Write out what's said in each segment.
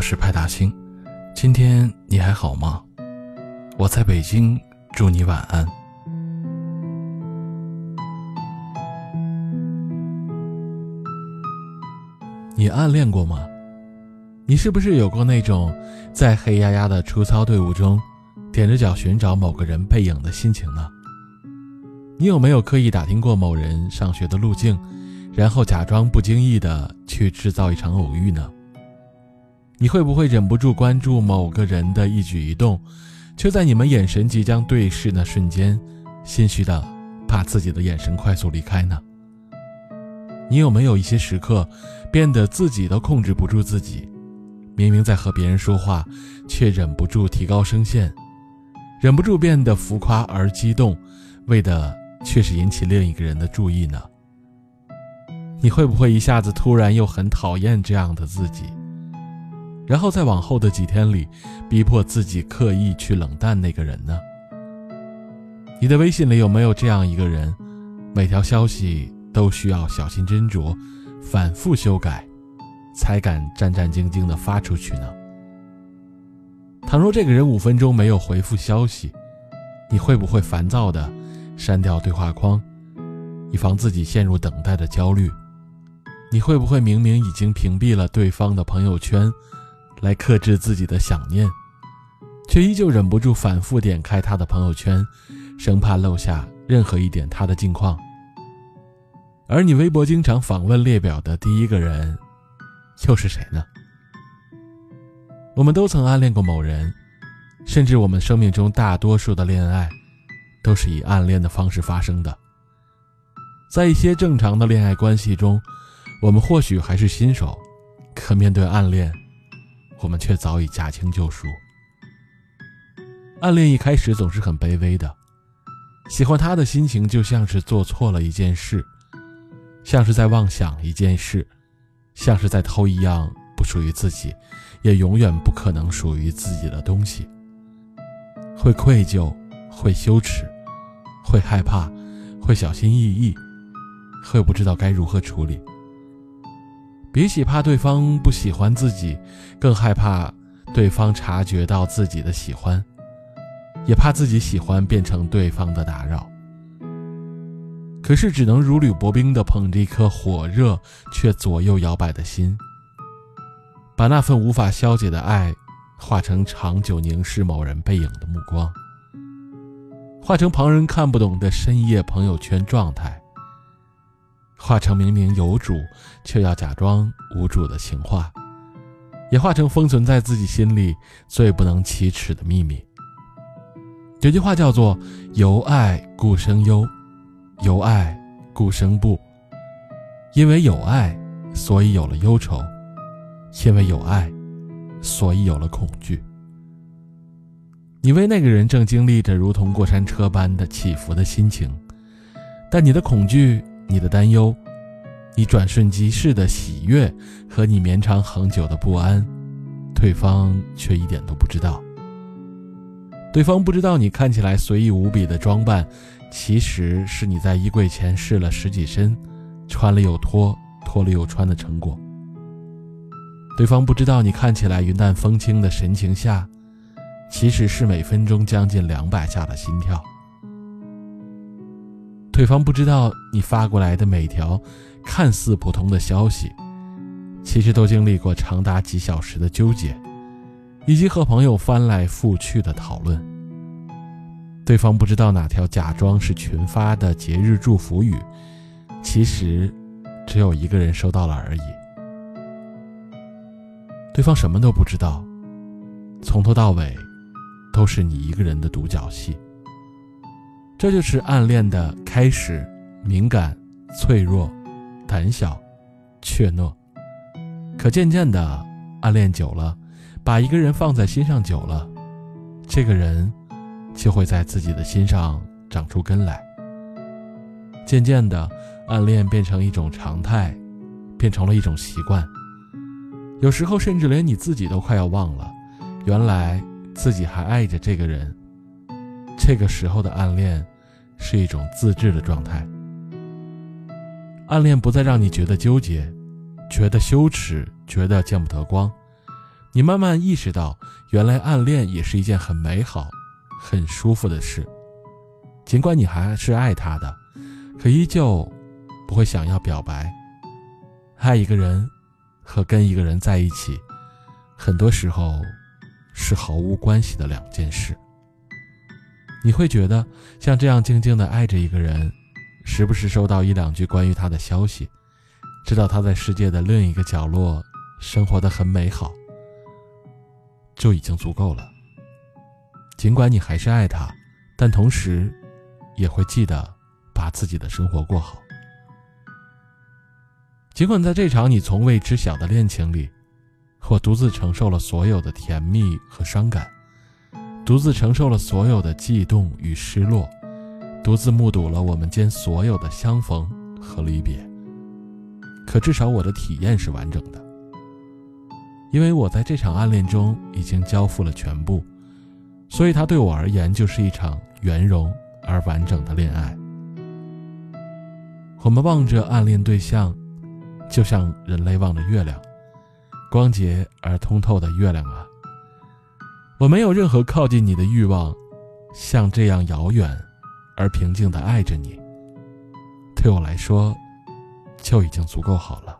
我是派大星，今天你还好吗？我在北京，祝你晚安。你暗恋过吗？你是不是有过那种在黑压压的出操队伍中，踮着脚寻找某个人背影的心情呢？你有没有刻意打听过某人上学的路径，然后假装不经意的去制造一场偶遇呢？你会不会忍不住关注某个人的一举一动，却在你们眼神即将对视那瞬间，心虚的怕自己的眼神快速离开呢？你有没有一些时刻，变得自己都控制不住自己，明明在和别人说话，却忍不住提高声线，忍不住变得浮夸而激动，为的却是引起另一个人的注意呢？你会不会一下子突然又很讨厌这样的自己？然后在往后的几天里，逼迫自己刻意去冷淡那个人呢？你的微信里有没有这样一个人，每条消息都需要小心斟酌、反复修改，才敢战战兢兢地发出去呢？倘若这个人五分钟没有回复消息，你会不会烦躁地删掉对话框，以防自己陷入等待的焦虑？你会不会明明已经屏蔽了对方的朋友圈？来克制自己的想念，却依旧忍不住反复点开他的朋友圈，生怕漏下任何一点他的近况。而你微博经常访问列表的第一个人，又是谁呢？我们都曾暗恋过某人，甚至我们生命中大多数的恋爱，都是以暗恋的方式发生的。在一些正常的恋爱关系中，我们或许还是新手，可面对暗恋。我们却早已驾轻就熟。暗恋一开始总是很卑微的，喜欢他的心情就像是做错了一件事，像是在妄想一件事，像是在偷一样不属于自己，也永远不可能属于自己的东西。会愧疚，会羞耻，会害怕，会小心翼翼，会不知道该如何处理。比起怕对方不喜欢自己，更害怕对方察觉到自己的喜欢，也怕自己喜欢变成对方的打扰。可是只能如履薄冰地捧着一颗火热却左右摇摆的心，把那份无法消解的爱，化成长久凝视某人背影的目光，化成旁人看不懂的深夜朋友圈状态。化成明明有主却要假装无主的情话，也化成封存在自己心里最不能启齿的秘密。有句话叫做“由爱故生忧，由爱故生怖”。因为有爱，所以有了忧愁；因为有爱，所以有了恐惧。你为那个人正经历着如同过山车般的起伏的心情，但你的恐惧。你的担忧，你转瞬即逝的喜悦和你绵长恒久的不安，对方却一点都不知道。对方不知道你看起来随意无比的装扮，其实是你在衣柜前试了十几身，穿了又脱，脱了又穿的成果。对方不知道你看起来云淡风轻的神情下，其实是每分钟将近两百下的心跳。对方不知道你发过来的每条看似普通的消息，其实都经历过长达几小时的纠结，以及和朋友翻来覆去的讨论。对方不知道哪条假装是群发的节日祝福语，其实只有一个人收到了而已。对方什么都不知道，从头到尾都是你一个人的独角戏。这就是暗恋的开始，敏感、脆弱、胆小、怯懦。可渐渐的，暗恋久了，把一个人放在心上久了，这个人就会在自己的心上长出根来。渐渐的，暗恋变成一种常态，变成了一种习惯。有时候，甚至连你自己都快要忘了，原来自己还爱着这个人。这个时候的暗恋。是一种自制的状态。暗恋不再让你觉得纠结，觉得羞耻，觉得见不得光，你慢慢意识到，原来暗恋也是一件很美好、很舒服的事。尽管你还是爱他的，可依旧不会想要表白。爱一个人和跟一个人在一起，很多时候是毫无关系的两件事。你会觉得像这样静静的爱着一个人，时不时收到一两句关于他的消息，知道他在世界的另一个角落生活的很美好，就已经足够了。尽管你还是爱他，但同时。也会记得把自己的生活过好。尽管在这场你从未知晓的恋情里，我独自承受了所有的甜蜜和伤感，独自承受了所有的悸动与失落，独自目睹了我们间所有的相逢和离别。可至少我的体验是完整的，因为我在这场暗恋中已经交付了全部，所以它对我而言就是一场圆融。而完整的恋爱，我们望着暗恋对象，就像人类望着月亮，光洁而通透的月亮啊！我没有任何靠近你的欲望，像这样遥远而平静地爱着你，对我来说，就已经足够好了。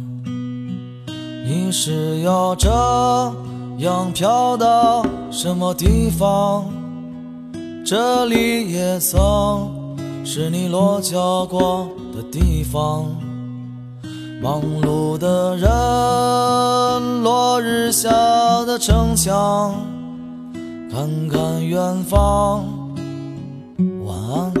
你是要这样飘到什么地方？这里也曾是你落脚过的地方。忙碌的人，落日下的城墙，看看远方。晚安。